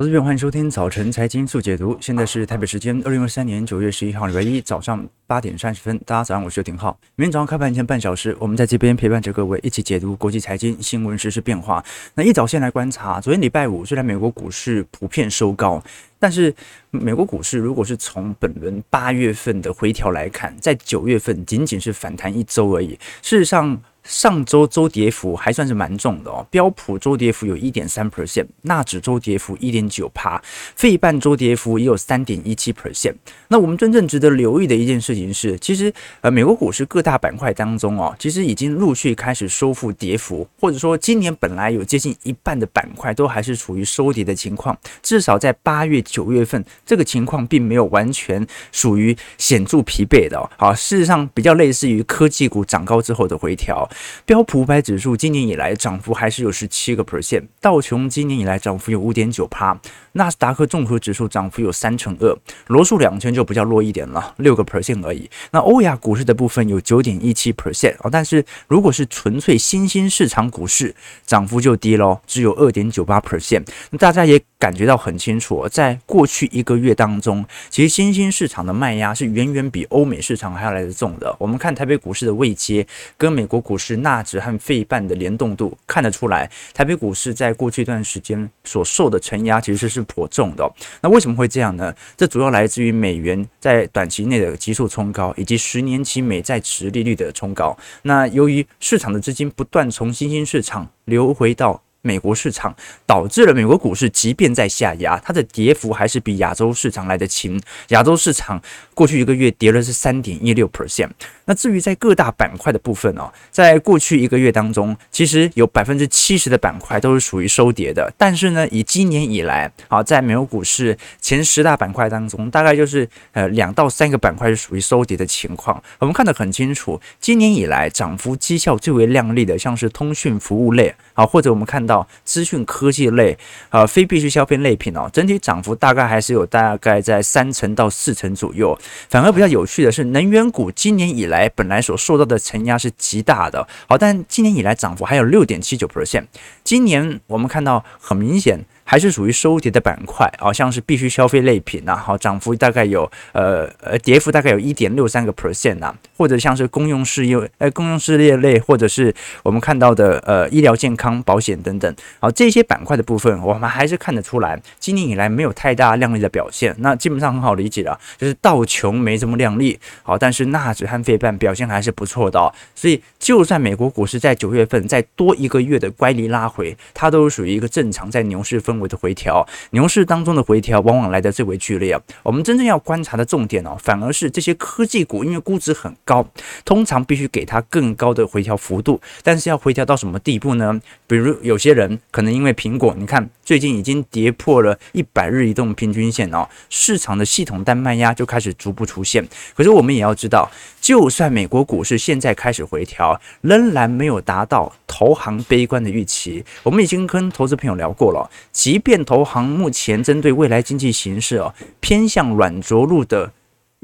投资朋友，欢迎收听早晨财经速解读。现在是台北时间二零二三年九月十一号礼拜一早上八点三十分。大家早上，我是刘廷浩。明天早上开盘前半小时，我们在这边陪伴着各位一起解读国际财经新闻、时事变化。那一早先来观察，昨天礼拜五虽然美国股市普遍收高，但是美国股市如果是从本轮八月份的回调来看，在九月份仅仅是反弹一周而已。事实上，上周周跌幅还算是蛮重的哦，标普周跌幅有一点三 percent，纳指周跌幅一点九趴，费半周跌幅也有三点一七 percent。那我们真正值得留意的一件事情是，其实呃，美国股市各大板块当中哦，其实已经陆续开始收复跌幅，或者说今年本来有接近一半的板块都还是处于收跌的情况，至少在八月、九月份这个情况并没有完全属于显著疲惫的哦。好，事实上比较类似于科技股涨高之后的回调。标普五百指数今年以来涨幅还是有十七个 percent，道琼今年以来涨幅有五点九趴，纳斯达克综合指数涨幅有三成二，罗素两千就比较弱一点了，六个 percent 而已。那欧亚股市的部分有九点一七 percent 啊，但是如果是纯粹新兴市场股市，涨幅就低喽，只有二点九八 percent。大家也感觉到很清楚，在过去一个月当中，其实新兴市场的卖压是远远比欧美市场还要来得重的。我们看台北股市的位阶跟美国股是纳指和费半的联动度看得出来，台北股市在过去一段时间所受的承压其实是颇重的。那为什么会这样呢？这主要来自于美元在短期内的急速冲高，以及十年期美债持利率的冲高。那由于市场的资金不断从新兴市场流回到美国市场，导致了美国股市即便在下压，它的跌幅还是比亚洲市场来得轻。亚洲市场过去一个月跌了是三点一六 percent。那至于在各大板块的部分哦，在过去一个月当中，其实有百分之七十的板块都是属于收跌的。但是呢，以今年以来啊，在美国股市前十大板块当中，大概就是呃两到三个板块是属于收跌的情况。我们看得很清楚，今年以来涨幅绩效最为亮丽的，像是通讯服务类啊，或者我们看到。资讯科技类啊，非必需消费类品哦，整体涨幅大概还是有大概在三成到四成左右。反而比较有趣的是，能源股今年以来本来所受到的承压是极大的，好，但今年以来涨幅还有六点七九 percent。今年我们看到很明显。还是属于收跌的板块，好像是必须消费类品呐，好，涨幅大概有呃呃跌幅大概有一点六三个 percent 呐，或者像是公用事业呃公用事业类，或者是我们看到的呃医疗健康保险等等，好，这些板块的部分，我们还是看得出来，今年以来没有太大亮丽的表现，那基本上很好理解了，就是道琼没这么亮丽，好，但是纳指和费半表现还是不错的，所以就算美国股市在九月份再多一个月的乖离拉回，它都属于一个正常在牛市氛围的回调，牛市当中的回调往往来得最为剧烈。我们真正要观察的重点哦，反而是这些科技股，因为估值很高，通常必须给它更高的回调幅度。但是要回调到什么地步呢？比如有些人可能因为苹果，你看最近已经跌破了一百日移动平均线哦，市场的系统单卖压就开始逐步出现。可是我们也要知道，就算美国股市现在开始回调，仍然没有达到投行悲观的预期。我们已经跟投资朋友聊过了，即便投行目前针对未来经济形势哦，偏向软着陆的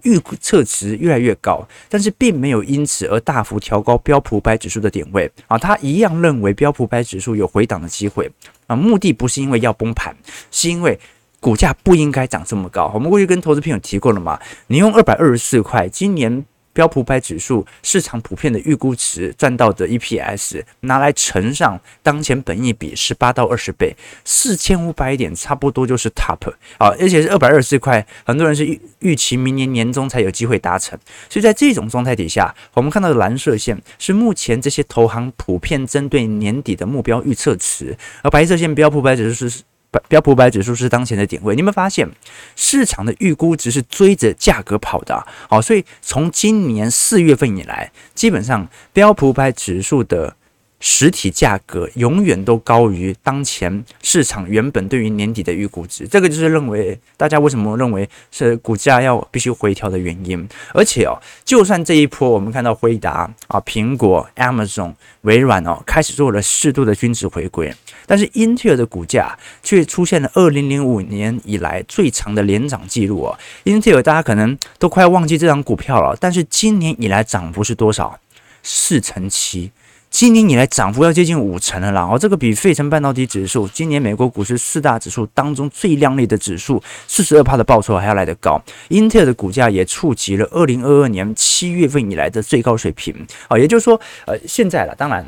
预测值越来越高，但是并没有因此而大幅调高标普五百指数的点位啊，他一样认为标普五百指数有回档的机会啊，目的不是因为要崩盘，是因为股价不应该涨这么高。我们过去跟投资朋友提过了嘛，你用二百二十四块，今年。标普五百指数市场普遍的预估值赚到的 EPS 拿来乘上当前本益比十八到二十倍，四千五百点差不多就是 top 啊，而且是二百二十四块，很多人是预预期明年年中才有机会达成，所以在这种状态底下，我们看到的蓝色线是目前这些投行普遍针对年底的目标预测值，而白色线标普五百指数是。标普五百指数是当前的点位，你们发现市场的预估值是追着价格跑的，好，所以从今年四月份以来，基本上标普五百指数的。实体价格永远都高于当前市场原本对于年底的预估值，这个就是认为大家为什么认为是股价要必须回调的原因。而且哦，就算这一波我们看到辉达啊、苹果、Amazon、微软哦开始做了适度的均值回归，但是英特尔的股价却出现了二零零五年以来最长的连涨记录哦。英特尔大家可能都快忘记这张股票了，但是今年以来涨幅是多少？四成七。今年以来涨幅要接近五成了啦，哦，这个比费城半导体指数今年美国股市四大指数当中最靓丽的指数四十二趴的报酬还要来得高。英特尔的股价也触及了二零二二年七月份以来的最高水平啊，也就是说，呃，现在了，当然。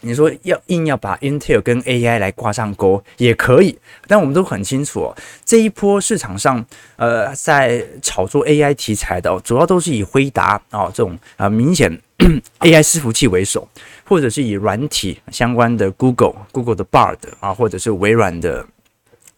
你说要硬要把 Intel 跟 AI 来挂上钩也可以，但我们都很清楚哦，这一波市场上，呃，在炒作 AI 题材的，主要都是以辉达啊这种啊明显 AI 伺服器为首，或者是以软体相关的 Google Google 的 Bard 啊，或者是微软的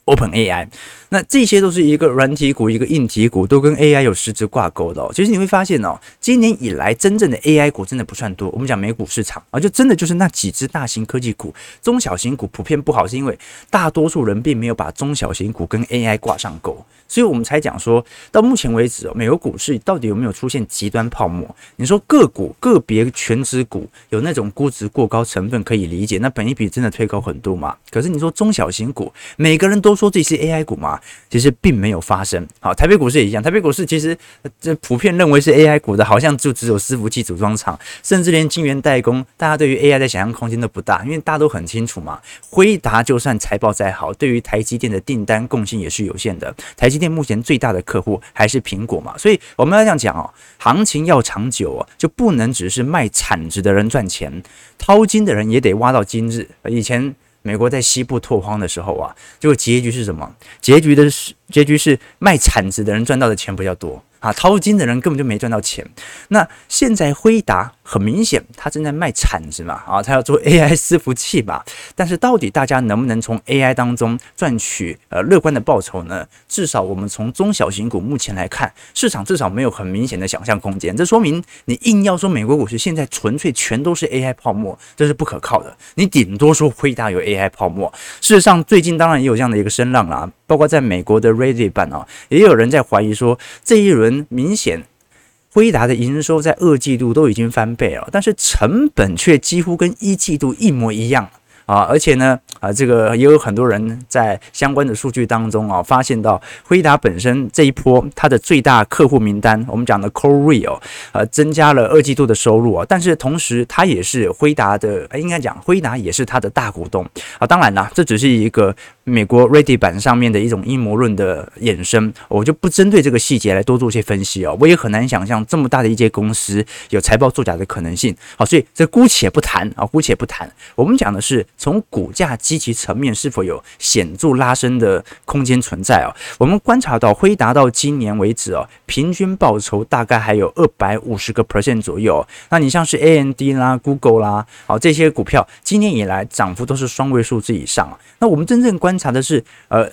OpenAI。那这些都是一个软体股，一个硬体股，都跟 AI 有实质挂钩的。其实你会发现哦，今年以来真正的 AI 股真的不算多。我们讲美股市场啊，就真的就是那几只大型科技股，中小型股普遍不好，是因为大多数人并没有把中小型股跟 AI 挂上钩，所以我们才讲说到目前为止哦，美国股市到底有没有出现极端泡沫？你说个股个别全职股有那种估值过高成分可以理解，那本益比真的推高很多嘛？可是你说中小型股，每个人都都说这是 AI 股嘛？其实并没有发生。好，台北股市也一样。台北股市其实这普遍认为是 AI 股的，好像就只有伺服器组装厂，甚至连晶圆代工，大家对于 AI 的想象空间都不大，因为大家都很清楚嘛。辉达就算财报再好，对于台积电的订单贡献也是有限的。台积电目前最大的客户还是苹果嘛，所以我们要这样讲哦，行情要长久哦，就不能只是卖铲子的人赚钱，淘金的人也得挖到金子。以前。美国在西部拓荒的时候啊，结果结局是什么？结局的是结局是卖铲子的人赚到的钱比较多。啊，淘金的人根本就没赚到钱。那现在辉达很明显，他正在卖铲子嘛，啊，他要做 AI 伺服器吧。但是到底大家能不能从 AI 当中赚取呃乐观的报酬呢？至少我们从中小型股目前来看，市场至少没有很明显的想象空间。这说明你硬要说美国股市现在纯粹全都是 AI 泡沫，这是不可靠的。你顶多说辉达有 AI 泡沫。事实上，最近当然也有这样的一个声浪啦，包括在美国的 Reddit 版啊，也有人在怀疑说这一轮。明显，辉达的营收在二季度都已经翻倍了，但是成本却几乎跟一季度一模一样。啊，而且呢，啊，这个也有很多人在相关的数据当中啊，发现到辉达本身这一波它的最大客户名单，我们讲的 Korea，呃，增加了二季度的收入啊，但是同时它也是辉达的，应该讲辉达也是它的大股东啊。当然啦，这只是一个美国 Ready 版上面的一种阴谋论的衍生，我就不针对这个细节来多做些分析哦。我也很难想象这么大的一间公司有财报作假的可能性。好，所以这姑且不谈啊，姑且不谈，我们讲的是。从股价积极层面是否有显著拉升的空间存在哦？我们观察到辉达到今年为止哦，平均报酬大概还有二百五十个 percent 左右。那你像是 A N D 啦、Google 啦，好，这些股票今年以来涨幅都是双位数字以上。那我们真正观察的是，呃。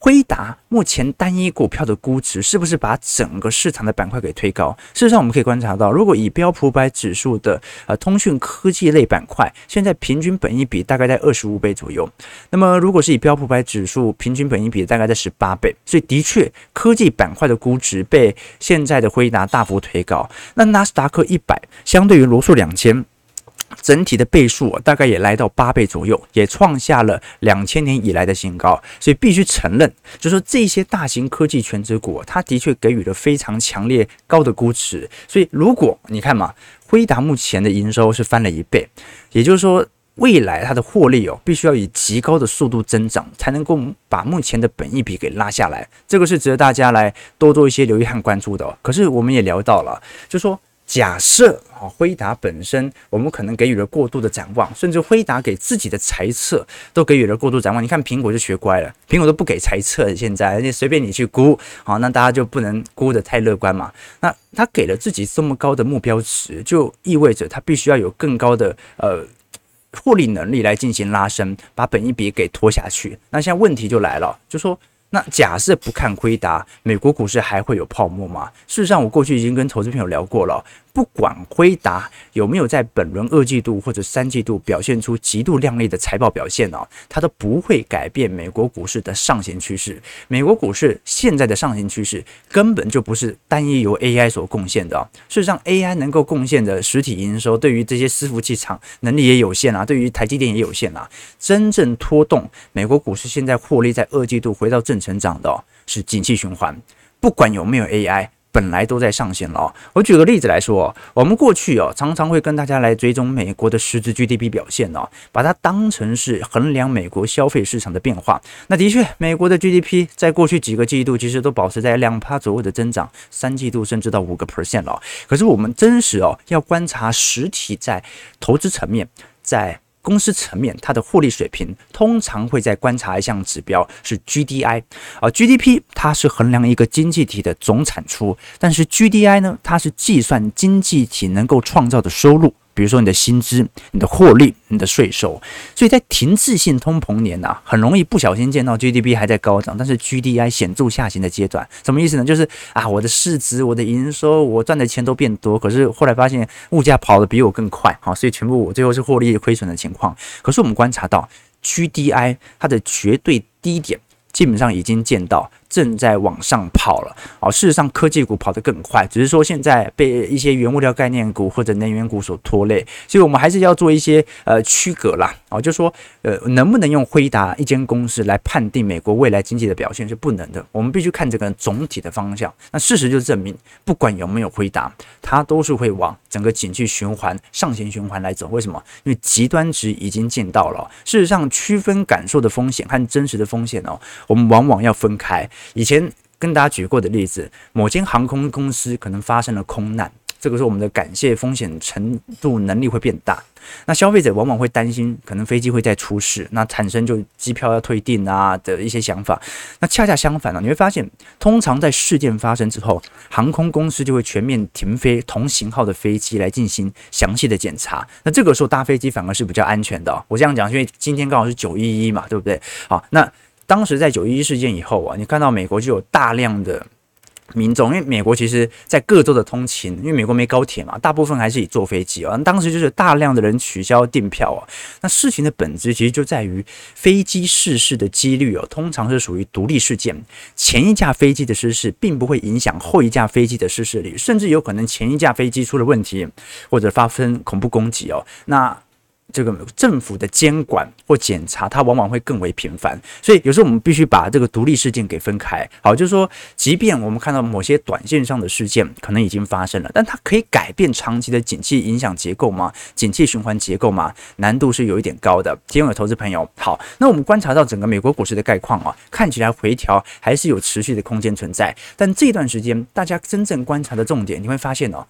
辉达目前单一股票的估值是不是把整个市场的板块给推高？事实上，我们可以观察到，如果以标普百指数的呃通讯科技类板块，现在平均本益比大概在二十五倍左右。那么，如果是以标普百指数平均本益比大概在十八倍，所以的确科技板块的估值被现在的辉达大幅推高。那纳斯达克一百相对于罗素两千。整体的倍数大概也来到八倍左右，也创下了两千年以来的新高。所以必须承认，就说这些大型科技权值股，它的确给予了非常强烈高的估值。所以如果你看嘛，辉达目前的营收是翻了一倍，也就是说未来它的获利哦，必须要以极高的速度增长，才能够把目前的本益比给拉下来。这个是值得大家来多做一些留意和关注的。可是我们也聊到了，就说。假设啊，辉达本身我们可能给予了过度的展望，甚至辉达给自己的财测都给予了过度展望。你看苹果就学乖了，苹果都不给财测，现在而且随便你去估，好，那大家就不能估得太乐观嘛。那他给了自己这么高的目标值，就意味着他必须要有更高的呃获利能力来进行拉升，把本一笔给拖下去。那现在问题就来了，就说。那假设不看亏达，美国股市还会有泡沫吗？事实上，我过去已经跟投资朋友聊过了。不管辉达有没有在本轮二季度或者三季度表现出极度亮丽的财报表现哦，它都不会改变美国股市的上行趋势。美国股市现在的上行趋势根本就不是单一由 AI 所贡献的。事实上，AI 能够贡献的实体营收，对于这些伺服器厂能力也有限啊，对于台积电也有限啊。真正拖动美国股市现在获利在二季度回到正成长的，是景气循环。不管有没有 AI。本来都在上行了。我举个例子来说，我们过去哦常常会跟大家来追踪美国的实质 GDP 表现哦，把它当成是衡量美国消费市场的变化。那的确，美国的 GDP 在过去几个季度其实都保持在两趴左右的增长，三季度甚至到五个 percent 了。可是我们真实哦要观察实体在投资层面，在公司层面，它的获利水平通常会在观察一项指标是 GDI 啊，GDP 它是衡量一个经济体的总产出，但是 GDI 呢，它是计算经济体能够创造的收入。比如说你的薪资、你的获利、你的税收，所以在停滞性通膨年呐、啊，很容易不小心见到 GDP 还在高涨，但是 GDI 显著下行的阶段。什么意思呢？就是啊，我的市值、我的营收、我赚的钱都变多，可是后来发现物价跑得比我更快，好，所以全部我最后是获利亏损的情况。可是我们观察到 GDI 它的绝对低点。基本上已经见到正在往上跑了哦。事实上，科技股跑得更快，只是说现在被一些原物料概念股或者能源股所拖累，所以我们还是要做一些呃区隔啦。哦，就说呃能不能用辉达一间公司来判定美国未来经济的表现是不能的，我们必须看这个总体的方向。那事实就证明，不管有没有辉达，它都是会往整个景气循环、上行循环来走。为什么？因为极端值已经见到了。事实上，区分感受的风险和真实的风险哦。我们往往要分开。以前跟大家举过的例子，某间航空公司可能发生了空难。这个时候，我们的感谢风险程度能力会变大。那消费者往往会担心，可能飞机会再出事，那产生就机票要退订啊的一些想法。那恰恰相反呢，你会发现，通常在事件发生之后，航空公司就会全面停飞同型号的飞机来进行详细的检查。那这个时候搭飞机反而是比较安全的。我这样讲，因为今天刚好是九一一嘛，对不对？好，那当时在九一一事件以后啊，你看到美国就有大量的。民众，因为美国其实，在各州的通勤，因为美国没高铁嘛，大部分还是以坐飞机啊。当时就是大量的人取消订票啊。那事情的本质其实就在于飞机失事的几率哦，通常是属于独立事件。前一架飞机的失事，并不会影响后一架飞机的失事率，甚至有可能前一架飞机出了问题，或者发生恐怖攻击哦。那这个政府的监管或检查，它往往会更为频繁，所以有时候我们必须把这个独立事件给分开。好，就是说，即便我们看到某些短线上的事件可能已经发生了，但它可以改变长期的景气影响结构吗？景气循环结构吗？难度是有一点高的。提问的投资朋友，好，那我们观察到整个美国股市的概况啊，看起来回调还是有持续的空间存在，但这段时间大家真正观察的重点，你会发现哦。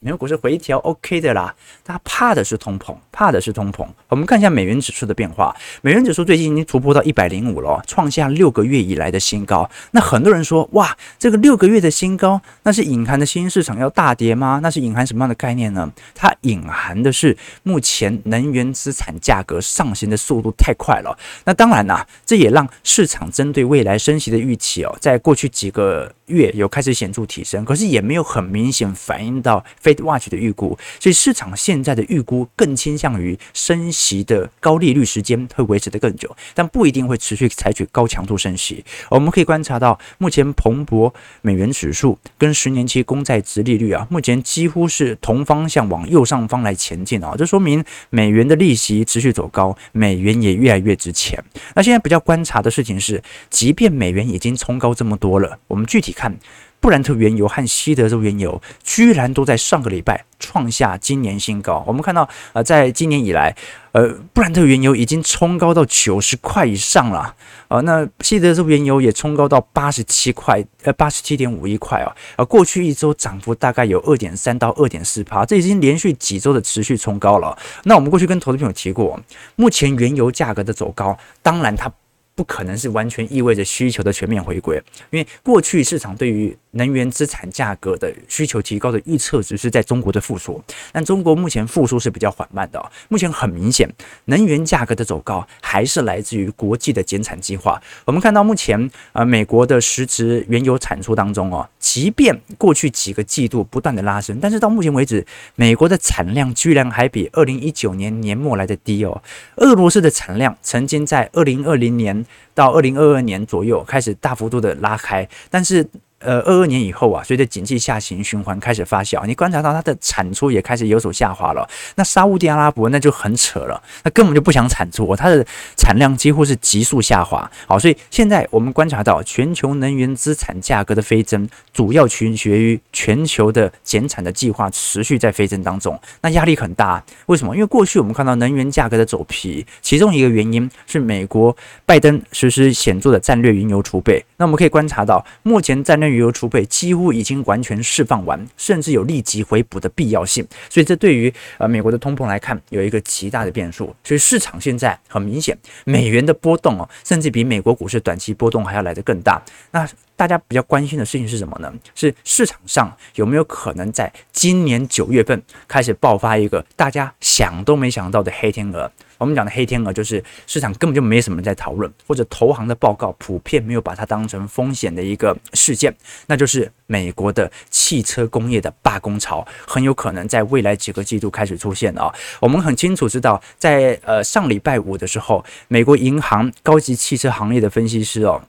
美国股市回调 OK 的啦，大家怕的是通膨，怕的是通膨。我们看一下美元指数的变化，美元指数最近已经突破到一百零五了，创下六个月以来的新高。那很多人说，哇，这个六个月的新高，那是隐含的新兴市场要大跌吗？那是隐含什么样的概念呢？它隐含的是目前能源资产价格上行的速度太快了。那当然啦，这也让市场针对未来升息的预期哦，在过去几个月有开始显著提升，可是也没有很明显反映到。FedWatch 的预估，所以市场现在的预估更倾向于升息的高利率时间会维持得更久，但不一定会持续采取高强度升息。我们可以观察到，目前彭博美元指数跟十年期公债殖利率啊，目前几乎是同方向往右上方来前进啊，这说明美元的利息持续走高，美元也越来越值钱。那现在比较观察的事情是，即便美元已经冲高这么多了，我们具体看。布兰特原油和西德州原油居然都在上个礼拜创下今年新高。我们看到，呃，在今年以来，呃，布兰特原油已经冲高到九十块以上了，呃，那西德州原油也冲高到八十七块，呃，八十七点五一块啊，呃，过去一周涨幅大概有二点三到二点四趴，这已经连续几周的持续冲高了。那我们过去跟投资朋友提过，目前原油价格的走高，当然它。不可能是完全意味着需求的全面回归，因为过去市场对于能源资产价格的需求提高的预测值是在中国的复苏，但中国目前复苏是比较缓慢的。目前很明显，能源价格的走高还是来自于国际的减产计划。我们看到目前呃美国的实质原油产出当中哦，即便过去几个季度不断的拉升，但是到目前为止，美国的产量居然还比二零一九年年末来的低哦。俄罗斯的产量曾经在二零二零年。到二零二二年左右开始大幅度的拉开，但是呃二二年以后啊，随着经济下行循环开始发酵，你观察到它的产出也开始有所下滑了。那沙乌地阿拉伯那就很扯了，那根本就不想产出，它的产量几乎是急速下滑。好，所以现在我们观察到全球能源资产价格的飞增，主要取决于全球的减产的计划持续在飞增当中，那压力很大。为什么？因为过去我们看到能源价格的走皮，其中一个原因是美国拜登实施显著的战略原油储备。那我们可以观察到，目前战略原油储备几乎已经完全释放完，甚至有立即回补的必要性。所以这对于呃美国的通膨来看，有一个极大的变数。所以市场现在很明显，美元的波动哦，甚至比美国股市短期波动还要来得更大。那大家比较关心的事情是什么呢？是市场上有没有可能在今年九月份开始爆发一个大家想都没想到的黑天鹅？我们讲的黑天鹅就是市场根本就没什么人在讨论，或者投行的报告普遍没有把它当成风险的一个事件，那就是美国的汽车工业的罢工潮，很有可能在未来几个季度开始出现啊。我们很清楚知道，在呃上礼拜五的时候，美国银行高级汽车行业的分析师哦。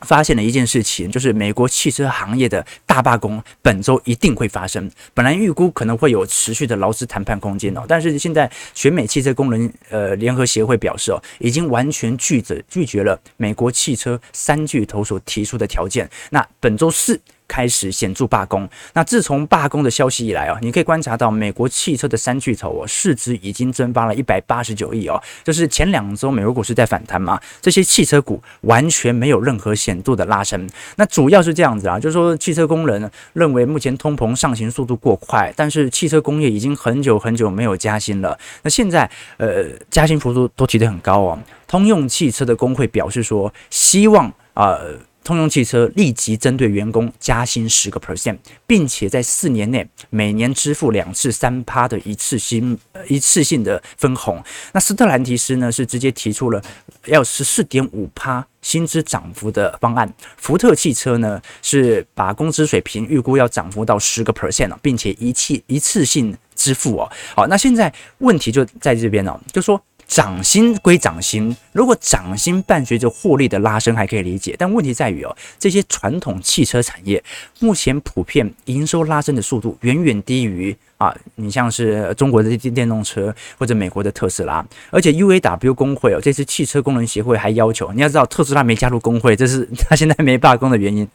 发现了一件事情，就是美国汽车行业的大罢工本周一定会发生。本来预估可能会有持续的劳资谈判空间哦，但是现在全美汽车工人呃联合协会表示哦，已经完全拒绝拒绝了美国汽车三巨头所提出的条件。那本周四。开始显著罢工。那自从罢工的消息以来啊，你可以观察到美国汽车的三巨头哦，市值已经蒸发了一百八十九亿哦。就是前两周美国股市在反弹嘛，这些汽车股完全没有任何显著的拉升。那主要是这样子啊，就是说汽车工人认为目前通膨上行速度过快，但是汽车工业已经很久很久没有加薪了。那现在呃加薪幅度都提得很高哦。通用汽车的工会表示说，希望啊。通用汽车立即针对员工加薪十个 percent，并且在四年内每年支付两次三趴的一次性一次性的分红。那斯特兰提斯呢是直接提出了要十四点五趴薪资涨幅的方案。福特汽车呢是把工资水平预估要涨幅到十个 percent 了，并且一次一次性支付哦。好，那现在问题就在这边了，就说。涨薪归涨薪，如果涨薪伴随着获利的拉升还可以理解，但问题在于哦，这些传统汽车产业目前普遍营收拉升的速度远远低于啊，你像是中国的电电动车或者美国的特斯拉，而且 UAW 工会哦，这次汽车工人协会还要求，你要知道特斯拉没加入工会，这是他现在没罢工的原因。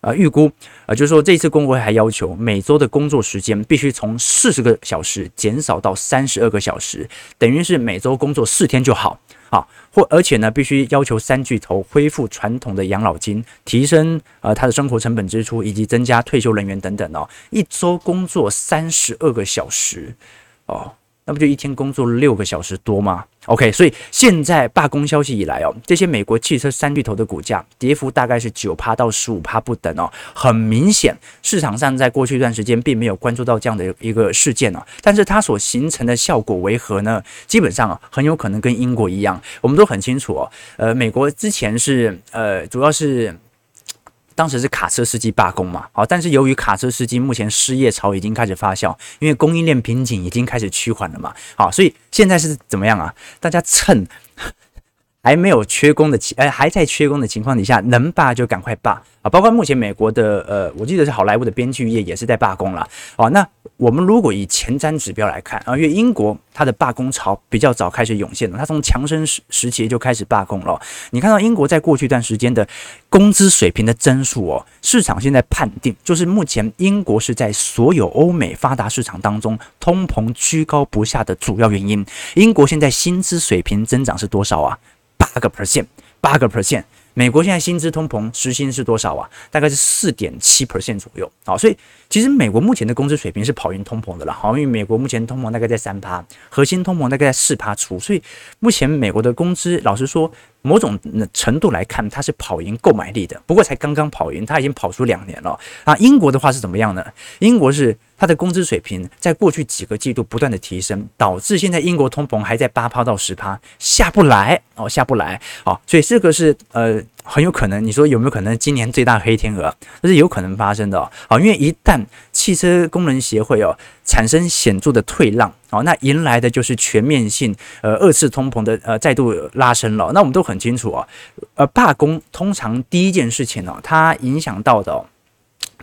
啊，预估啊，就是说这次工会还要求每周的工作时间必须从四十个小时减少到三十二个小时，等于是每周工作四天就好啊。或而且呢，必须要求三巨头恢复传统的养老金，提升呃他的生活成本支出，以及增加退休人员等等哦。一周工作三十二个小时哦。那不就一天工作六个小时多吗？OK，所以现在罢工消息以来哦，这些美国汽车三巨头的股价跌幅大概是九趴到十五趴不等哦。很明显，市场上在过去一段时间并没有关注到这样的一个事件哦，但是它所形成的效果为何呢？基本上啊，很有可能跟英国一样，我们都很清楚哦。呃，美国之前是呃，主要是。当时是卡车司机罢工嘛，好，但是由于卡车司机目前失业潮已经开始发酵，因为供应链瓶颈已经开始趋缓了嘛，好，所以现在是怎么样啊？大家趁还没有缺工的情，呃，还在缺工的情况底下，能罢就赶快罢啊！包括目前美国的，呃，我记得是好莱坞的编剧业也是在罢工了，好，那。我们如果以前瞻指标来看啊，因为英国它的罢工潮比较早开始涌现了，它从强生时时期就开始罢工了。你看到英国在过去一段时间的工资水平的增速哦，市场现在判定就是目前英国是在所有欧美发达市场当中通膨居高不下的主要原因。英国现在薪资水平增长是多少啊？八个 percent，八个 percent。美国现在薪资通膨时薪是多少啊？大概是四点七 percent 左右。好，所以其实美国目前的工资水平是跑赢通膨的了。好，因为美国目前通膨大概在三趴，核心通膨大概在四趴出，所以目前美国的工资，老实说，某种程度来看，它是跑赢购买力的。不过才刚刚跑赢，它已经跑出两年了。啊，英国的话是怎么样呢？英国是。它的工资水平在过去几个季度不断的提升，导致现在英国通膨还在八趴到十趴，下不来哦，下不来哦，所以这个是呃很有可能，你说有没有可能今年最大黑天鹅？这是有可能发生的哦，因为一旦汽车工人协会哦产生显著的退让哦，那迎来的就是全面性呃二次通膨的呃再度拉升了。那我们都很清楚啊，呃罢工通常第一件事情哦，它影响到的。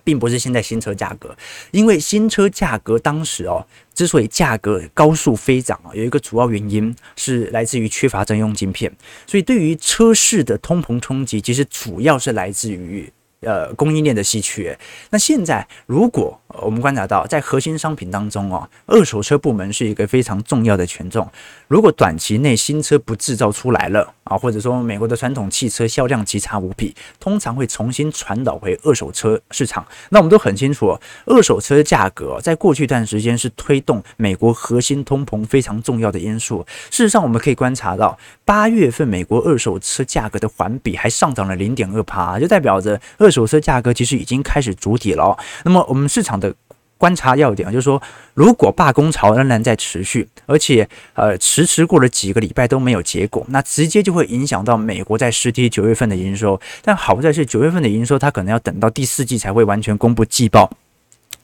并不是现在新车价格，因为新车价格当时哦，之所以价格高速飞涨啊，有一个主要原因是来自于缺乏专用晶片，所以对于车市的通膨冲击，其实主要是来自于。呃，供应链的稀缺。那现在，如果我们观察到，在核心商品当中哦，二手车部门是一个非常重要的权重。如果短期内新车不制造出来了啊，或者说美国的传统汽车销量极差无比，通常会重新传导回二手车市场。那我们都很清楚，二手车价格在过去一段时间是推动美国核心通膨非常重要的因素。事实上，我们可以观察到，八月份美国二手车价格的环比还上涨了零点二趴，就代表着二手车价格其实已经开始筑底了。那么，我们市场的观察要点啊就是说，如果罢工潮仍然在持续，而且呃迟迟过了几个礼拜都没有结果，那直接就会影响到美国在实体九月份的营收。但好在是九月份的营收，它可能要等到第四季才会完全公布季报。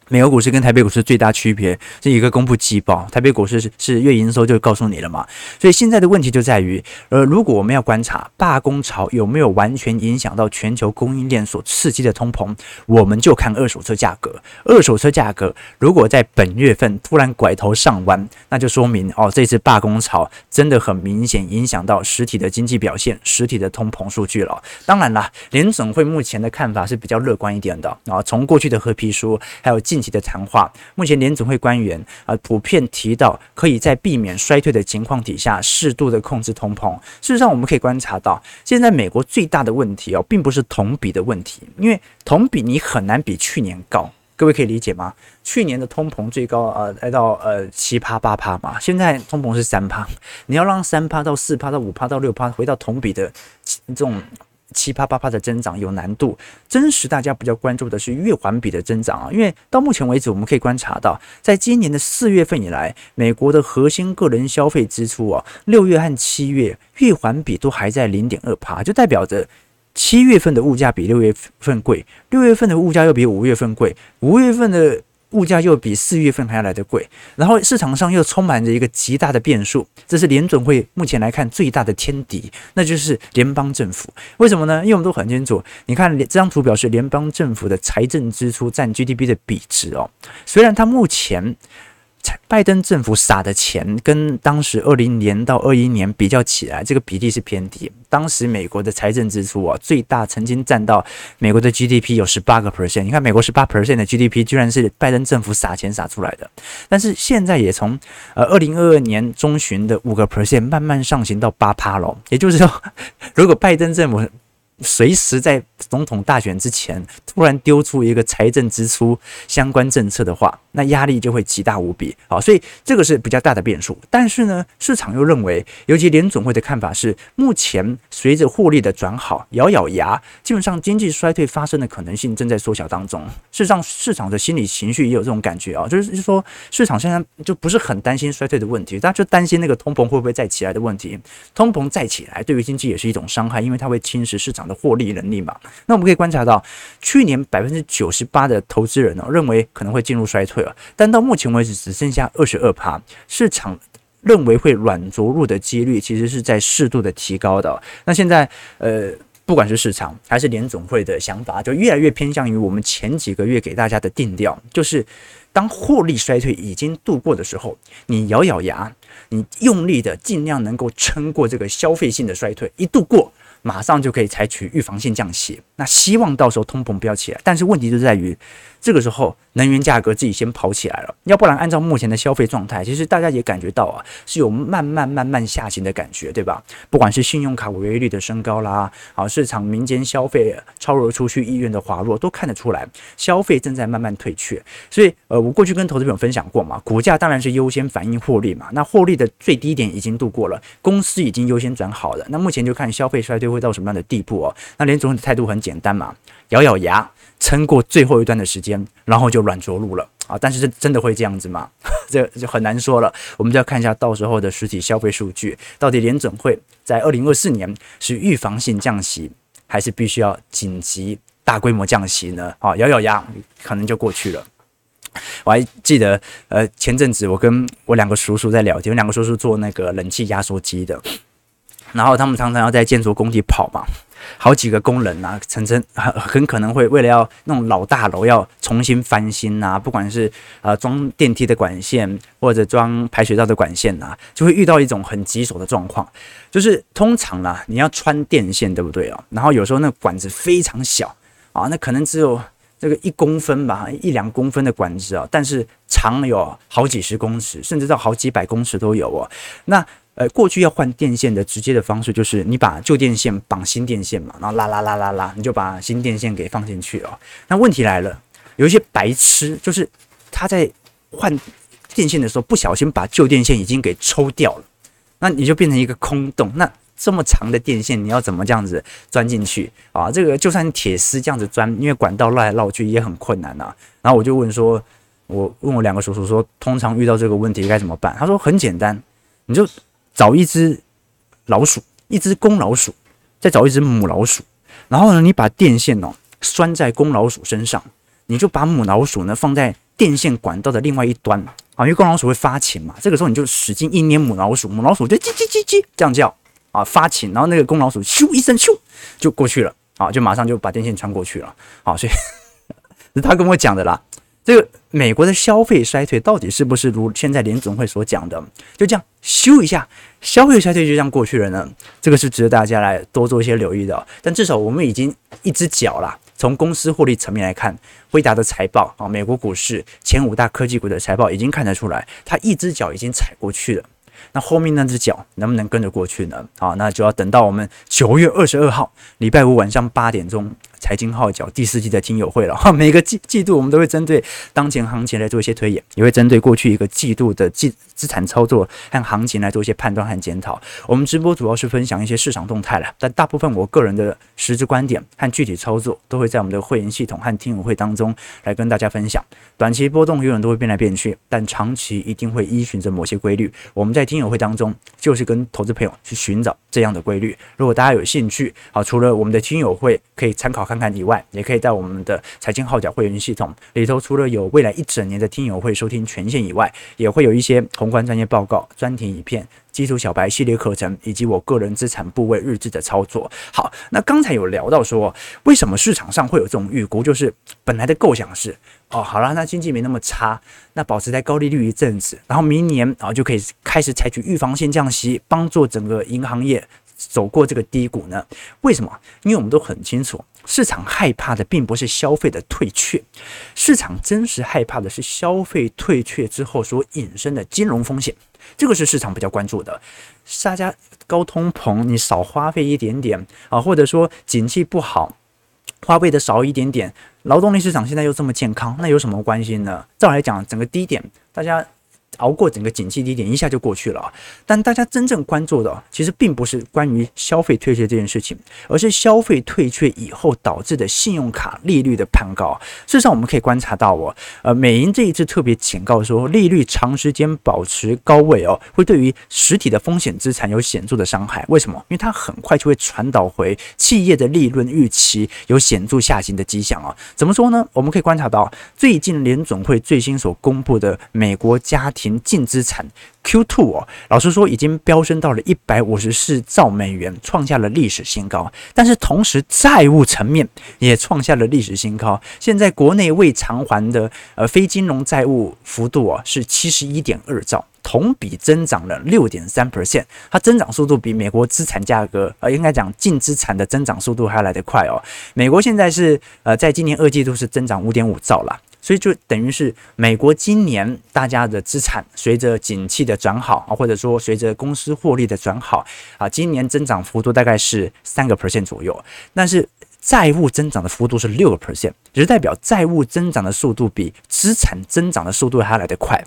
美国股市跟台北股市最大区别是一个公布季报，台北股市是是月营收就告诉你了嘛。所以现在的问题就在于，呃，如果我们要观察罢工潮有没有完全影响到全球供应链所刺激的通膨，我们就看二手车价格。二手车价格如果在本月份突然拐头上弯，那就说明哦，这次罢工潮真的很明显影响到实体的经济表现、实体的通膨数据了。当然啦，联总会目前的看法是比较乐观一点的啊，从过去的褐皮书还有近期的谈话，目前联总会官员啊普遍提到，可以在避免衰退的情况底下，适度的控制通膨。事实上，我们可以观察到，现在美国最大的问题哦，并不是同比的问题，因为同比你很难比去年高。各位可以理解吗？去年的通膨最高呃来到呃七趴八趴嘛，现在通膨是三趴，你要让三趴到四趴到五趴到六趴回到同比的这种。七八八八的增长有难度，真实大家比较关注的是月环比的增长啊，因为到目前为止，我们可以观察到，在今年的四月份以来，美国的核心个人消费支出啊，六月和七月月环比都还在零点二趴，就代表着七月份的物价比六月份贵，六月份的物价又比五月份贵，五月份的。物价又比四月份还要来得贵，然后市场上又充满着一个极大的变数，这是联准会目前来看最大的天敌，那就是联邦政府。为什么呢？因为我们都很清楚，你看这张图表示联邦政府的财政支出占 GDP 的比值哦，虽然它目前。拜登政府撒的钱跟当时二零年到二一年比较起来，这个比例是偏低。当时美国的财政支出啊，最大曾经占到美国的 GDP 有十八个 percent。你看，美国十八 percent 的 GDP 居然是拜登政府撒钱撒出来的。但是现在也从呃二零二二年中旬的五个 percent 慢慢上行到八趴了。也就是说，如果拜登政府随时在总统大选之前突然丢出一个财政支出相关政策的话，那压力就会极大无比啊！所以这个是比较大的变数。但是呢，市场又认为，尤其联总会的看法是，目前随着获利的转好，咬咬牙，基本上经济衰退发生的可能性正在缩小当中。事实上，市场的心理情绪也有这种感觉啊，就是说，市场现在就不是很担心衰退的问题，大家就担心那个通膨会不会再起来的问题。通膨再起来，对于经济也是一种伤害，因为它会侵蚀市场的获利能力嘛。那我们可以观察到，去年百分之九十八的投资人呢，认为可能会进入衰退。但到目前为止，只剩下二十二趴，市场认为会软着陆的几率，其实是在适度的提高的。那现在，呃，不管是市场还是联总会的想法，就越来越偏向于我们前几个月给大家的定调，就是当获利衰退已经度过的时候，你咬咬牙，你用力的尽量能够撑过这个消费性的衰退，一度过，马上就可以采取预防性降息。那希望到时候通膨不要起来，但是问题就在于。这个时候，能源价格自己先跑起来了，要不然按照目前的消费状态，其实大家也感觉到啊，是有慢慢慢慢下行的感觉，对吧？不管是信用卡违约率的升高啦，啊，市场民间消费超额出去意愿的滑落，都看得出来，消费正在慢慢退却。所以，呃，我过去跟投资朋友分享过嘛，股价当然是优先反映获利嘛，那获利的最低点已经度过了，公司已经优先转好了，那目前就看消费衰退会到什么样的地步哦。那连总的态度很简单嘛，咬咬牙。撑过最后一段的时间，然后就软着陆了啊！但是这真的会这样子吗？这就很难说了。我们就要看一下到时候的实体消费数据，到底联准会在二零二四年是预防性降息，还是必须要紧急大规模降息呢？啊，咬咬牙，可能就过去了。我还记得，呃，前阵子我跟我两个叔叔在聊天，我两个叔叔做那个冷气压缩机的，然后他们常常要在建筑工地跑嘛。好几个工人啊，层层很很可能会为了要那种老大楼要重新翻新呐、不管是呃装电梯的管线或者装排水道的管线呐、啊，就会遇到一种很棘手的状况，就是通常啦，你要穿电线，对不对哦？然后有时候那管子非常小啊，那可能只有这个一公分吧，一两公分的管子啊，但是长有好几十公尺，甚至到好几百公尺都有哦。那呃，过去要换电线的直接的方式就是你把旧电线绑新电线嘛，然后拉拉拉拉拉，你就把新电线给放进去哦。那问题来了，有一些白痴，就是他在换电线的时候不小心把旧电线已经给抽掉了，那你就变成一个空洞。那这么长的电线，你要怎么这样子钻进去啊？这个就算铁丝这样子钻，因为管道绕来绕去也很困难呐、啊。然后我就问说，我问我两个叔叔说，通常遇到这个问题该怎么办？他说很简单，你就。找一只老鼠，一只公老鼠，再找一只母老鼠，然后呢，你把电线哦拴在公老鼠身上，你就把母老鼠呢放在电线管道的另外一端啊，因为公老鼠会发情嘛，这个时候你就使劲一捏母老鼠，母老鼠就叽叽叽叽这样叫啊发情，然后那个公老鼠咻一声咻就过去了啊，就马上就把电线穿过去了啊，所以 他跟我讲的啦。这个美国的消费衰退到底是不是如现在联总会所讲的，就这样咻一下，消费衰退就这样过去了呢？这个是值得大家来多做一些留意的。但至少我们已经一只脚啦，从公司获利层面来看，辉达的财报啊，美国股市前五大科技股的财报已经看得出来，它一只脚已经踩过去了。那后面那只脚能不能跟着过去呢？好，那就要等到我们九月二十二号礼拜五晚上八点钟。财经号角第四季的听友会了哈，每个季季度我们都会针对当前行情来做一些推演，也会针对过去一个季度的季资产操作和行情来做一些判断和检讨。我们直播主要是分享一些市场动态了，但大部分我个人的实质观点和具体操作都会在我们的会员系统和听友会当中来跟大家分享。短期波动永远都会变来变去，但长期一定会依循着某些规律。我们在听友会当中就是跟投资朋友去寻找这样的规律。如果大家有兴趣，好，除了我们的听友会可以参考。看看看以外，也可以在我们的财经号角会员系统里头，除了有未来一整年的听友会收听权限以外，也会有一些宏观专业报告、专题影片、基础小白系列课程，以及我个人资产部位日志的操作。好，那刚才有聊到说，为什么市场上会有这种预估？就是本来的构想是，哦，好了，那经济没那么差，那保持在高利率一阵子，然后明年啊就可以开始采取预防性降息，帮助整个银行业走过这个低谷呢？为什么？因为我们都很清楚。市场害怕的并不是消费的退却，市场真实害怕的是消费退却之后所引申的金融风险，这个是市场比较关注的。大家高通膨，你少花费一点点啊，或者说景气不好，花费的少一点点，劳动力市场现在又这么健康，那有什么关系呢？照来讲，整个低点，大家。熬过整个景气低点，一下就过去了。但大家真正关注的，其实并不是关于消费退却这件事情，而是消费退却以后导致的信用卡利率的攀高。事实上，我们可以观察到哦，呃，美银这一次特别警告说，利率长时间保持高位哦，会对于实体的风险资产有显著的伤害。为什么？因为它很快就会传导回企业的利润预期有显著下行的迹象啊。怎么说呢？我们可以观察到，最近联总会最新所公布的美国家庭净资产 Q2 哦，老实说已经飙升到了一百五十四兆美元，创下了历史新高。但是同时债务层面也创下了历史新高。现在国内未偿还的呃非金融债务幅度啊是七十一点二兆，同比增长了六点三 percent。它增长速度比美国资产价格呃应该讲净资产的增长速度还要来得快哦。美国现在是呃在今年二季度是增长五点五兆了。所以就等于是美国今年大家的资产随着景气的转好啊，或者说随着公司获利的转好啊，今年增长幅度大概是三个 percent 左右，但是债务增长的幅度是六个 percent，也就代表债务增长的速度比资产增长的速度还要来得快。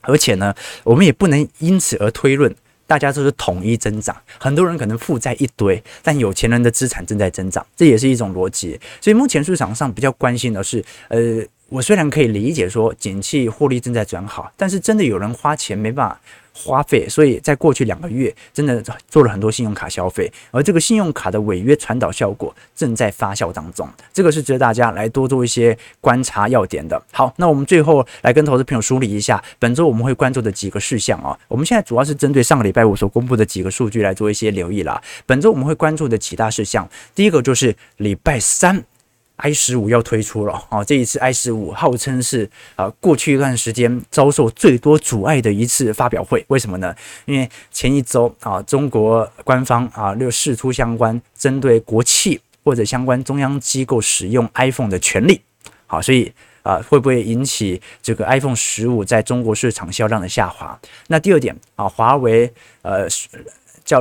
而且呢，我们也不能因此而推论大家都是统一增长，很多人可能负债一堆，但有钱人的资产正在增长，这也是一种逻辑。所以目前市场上比较关心的是，呃。我虽然可以理解说景气获利正在转好，但是真的有人花钱没办法花费，所以在过去两个月真的做了很多信用卡消费，而这个信用卡的违约传导效果正在发酵当中，这个是值得大家来多做一些观察要点的。好，那我们最后来跟投资朋友梳理一下本周我们会关注的几个事项啊，我们现在主要是针对上个礼拜五所公布的几个数据来做一些留意啦。本周我们会关注的几大事项，第一个就是礼拜三。I 十五要推出了啊！这一次 i 十五号称是啊过去一段时间遭受最多阻碍的一次发表会，为什么呢？因为前一周啊，中国官方啊又释出相关针对国企或者相关中央机构使用 iPhone 的权利，好，所以啊会不会引起这个 iPhone 十五在中国市场销量的下滑？那第二点啊，华为呃叫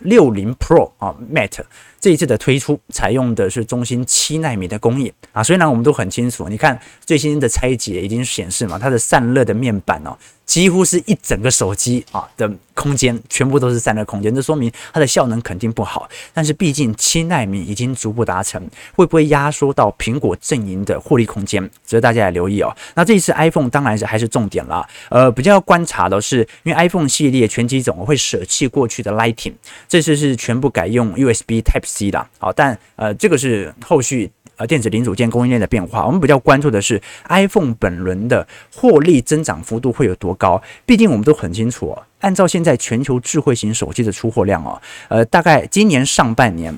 六零 Pro 啊 Mate。这一次的推出采用的是中芯七纳米的工艺啊，虽然我们都很清楚，你看最新的拆解已经显示嘛，它的散热的面板哦，几乎是一整个手机啊的空间全部都是散热空间，这说明它的效能肯定不好。但是毕竟七纳米已经逐步达成，会不会压缩到苹果阵营的获利空间？值得大家来留意哦。那这一次 iPhone 当然是还是重点啦，呃，比较要观察的是，因为 iPhone 系列全机种会舍弃过去的 Lighting，这次是全部改用 USB Type C 的，好，但呃，这个是后续呃电子零组件供应链的变化。我们比较关注的是 iPhone 本轮的获利增长幅度会有多高？毕竟我们都很清楚，按照现在全球智慧型手机的出货量哦，呃，大概今年上半年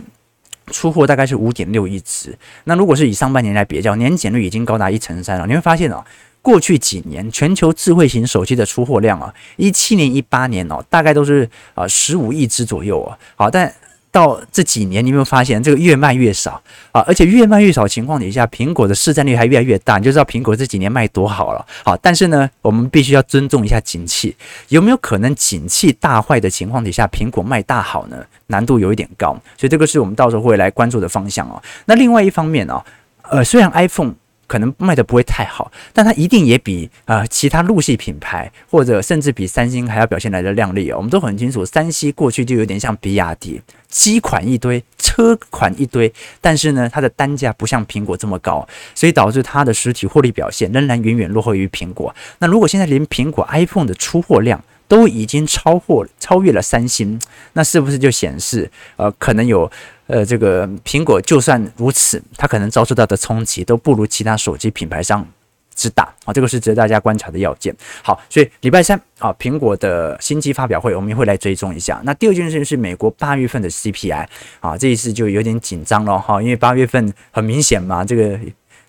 出货大概是五点六亿只。那如果是以上半年来比较，年减率已经高达一成三了。你会发现哦，过去几年全球智慧型手机的出货量啊，一七年、一八年哦，大概都是啊十五亿只左右哦。好，但到这几年，你有没有发现这个越卖越少啊？而且越卖越少情况底下，苹果的市占率还越来越大，你就知道苹果这几年卖多好了。好，但是呢，我们必须要尊重一下景气，有没有可能景气大坏的情况底下，苹果卖大好呢？难度有一点高，所以这个是我们到时候会来关注的方向哦。那另外一方面呢，呃，虽然 iPhone。可能卖的不会太好，但它一定也比啊、呃、其他陆系品牌或者甚至比三星还要表现来的亮丽哦。我们都很清楚，三星过去就有点像比亚迪，机款一堆，车款一堆，但是呢，它的单价不像苹果这么高，所以导致它的实体获利表现仍然远远落后于苹果。那如果现在连苹果 iPhone 的出货量都已经超过超越了三星，那是不是就显示呃可能有？呃，这个苹果就算如此，它可能遭受到的冲击都不如其他手机品牌商之大啊，这个是值得大家观察的要件。好，所以礼拜三啊，苹果的新机发表会，我们也会来追踪一下。那第二件事情是美国八月份的 CPI 啊，这一次就有点紧张了哈，因为八月份很明显嘛，这个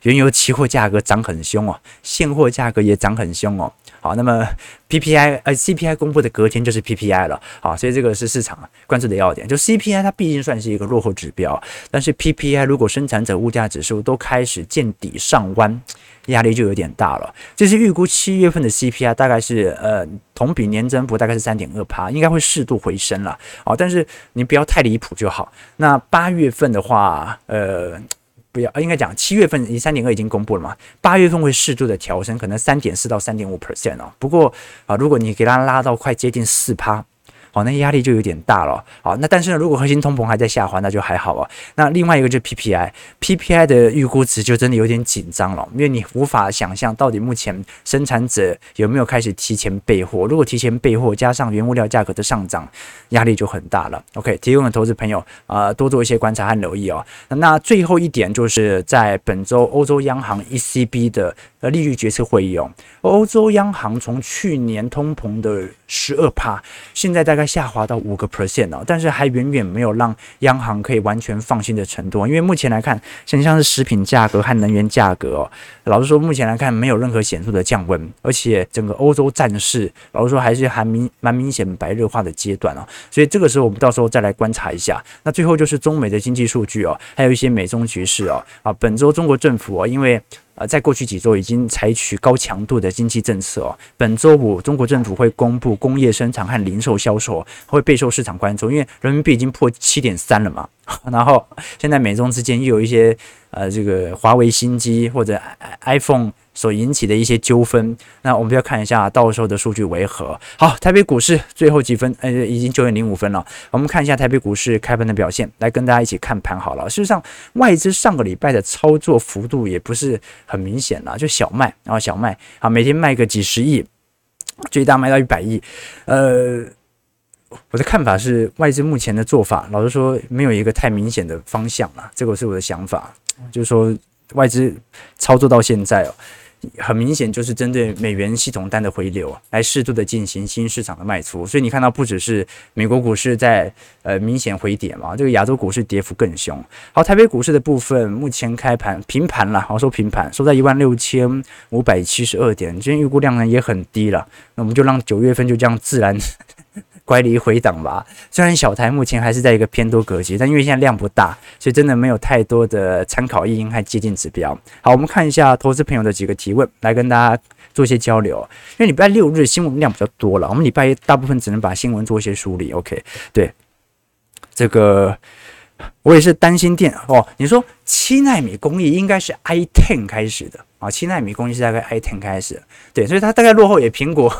原油期货价格涨很凶哦，现货价格也涨很凶哦。好，那么 PPI 呃 CPI 公布的隔天就是 PPI 了，好，所以这个是市场关注的要点。就 CPI 它毕竟算是一个落后指标，但是 PPI 如果生产者物价指数都开始见底上弯，压力就有点大了。这是预估七月份的 CPI 大概是呃同比年增幅大概是三点二趴，应该会适度回升了，好，但是你不要太离谱就好。那八月份的话，呃。不要，应该讲七月份，三点二已经公布了嘛，八月份会适度的调升，可能三点四到三点五 percent 哦。不过啊，如果你给它拉到快接近四趴。好，那压力就有点大了。好，那但是呢，如果核心通膨还在下滑，那就还好啊。那另外一个就是 PPI，PPI 的预估值就真的有点紧张了，因为你无法想象到底目前生产者有没有开始提前备货。如果提前备货，加上原物料价格的上涨，压力就很大了。OK，提供的投资朋友啊、多做一些观察和留意哦。那最后一点就是在本周欧洲央行 ECB 的呃利率决策会议哦，欧洲央行从去年通膨的十二趴，现在大概。下滑到五个 percent 哦，但是还远远没有让央行可以完全放心的程度，因为目前来看，像像是食品价格和能源价格哦，老实说，目前来看没有任何显著的降温，而且整个欧洲战事，老实说还是还明蛮明显白热化的阶段哦，所以这个时候我们到时候再来观察一下。那最后就是中美的经济数据哦，还有一些美中局势哦，啊，本周中国政府哦，因为呃，在过去几周已经采取高强度的经济政策哦。本周五，中国政府会公布工业生产和零售销售，会备受市场关注，因为人民币已经破七点三了嘛。然后现在美中之间又有一些呃，这个华为新机或者 iPhone 所引起的一些纠纷，那我们要看一下到时候的数据为何。好，台北股市最后几分，呃，已经九点零五分了。我们看一下台北股市开盘的表现，来跟大家一起看盘好了。事实上，外资上个礼拜的操作幅度也不是很明显了，就小卖啊，小卖啊，每天卖个几十亿，最大卖到一百亿。呃，我的看法是，外资目前的做法，老实说，没有一个太明显的方向了。这个是我的想法，就是说外资操作到现在哦。很明显就是针对美元系统单的回流来适度的进行新市场的卖出，所以你看到不只是美国股市在呃明显回跌嘛，这个亚洲股市跌幅更凶。好，台北股市的部分目前开盘平盘了，好，说平盘，收在一万六千五百七十二点，今天预估量呢也很低了，那我们就让九月份就这样自然。乖离回档吧，虽然小台目前还是在一个偏多格局，但因为现在量不大，所以真的没有太多的参考意义和接近指标。好，我们看一下投资朋友的几个提问，来跟大家做一些交流。因为礼拜六日新闻量比较多了，我们礼拜一大部分只能把新闻做一些梳理。OK，对，这个我也是担心电哦。你说七纳米工艺应该是 i ten 开始的啊，七纳米工艺是大概 i ten 开始，对，所以它大概落后也苹果。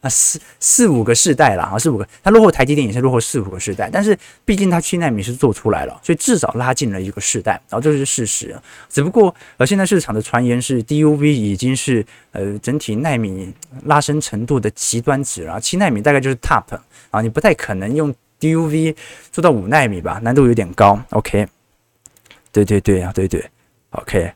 啊，四四五个世代了啊，四五个，它落后台积电也是落后四五个世代，但是毕竟它七纳米是做出来了，所以至少拉近了一个世代，然后这是事实。只不过呃，现在市场的传言是 DUV 已经是呃整体纳米拉伸程度的极端值了，七纳米大概就是 top 啊，你不太可能用 DUV 做到五纳米吧，难度有点高。OK，对对对啊，对对，OK。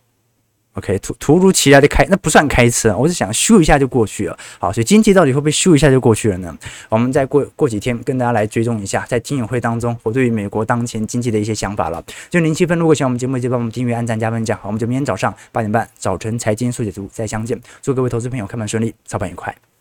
OK，突突如其来的开，那不算开车，我是想咻一下就过去了。好，所以经济到底会不会咻一下就过去了呢？我们再过过几天跟大家来追踪一下，在听友会当中，我对于美国当前经济的一些想法了。就零七分，如果喜欢我们节目，就帮我们订阅、按赞、加分享。好，我们就明天早上八点半早晨财经速解读再相见。祝各位投资朋友开盘顺利，操盘愉快。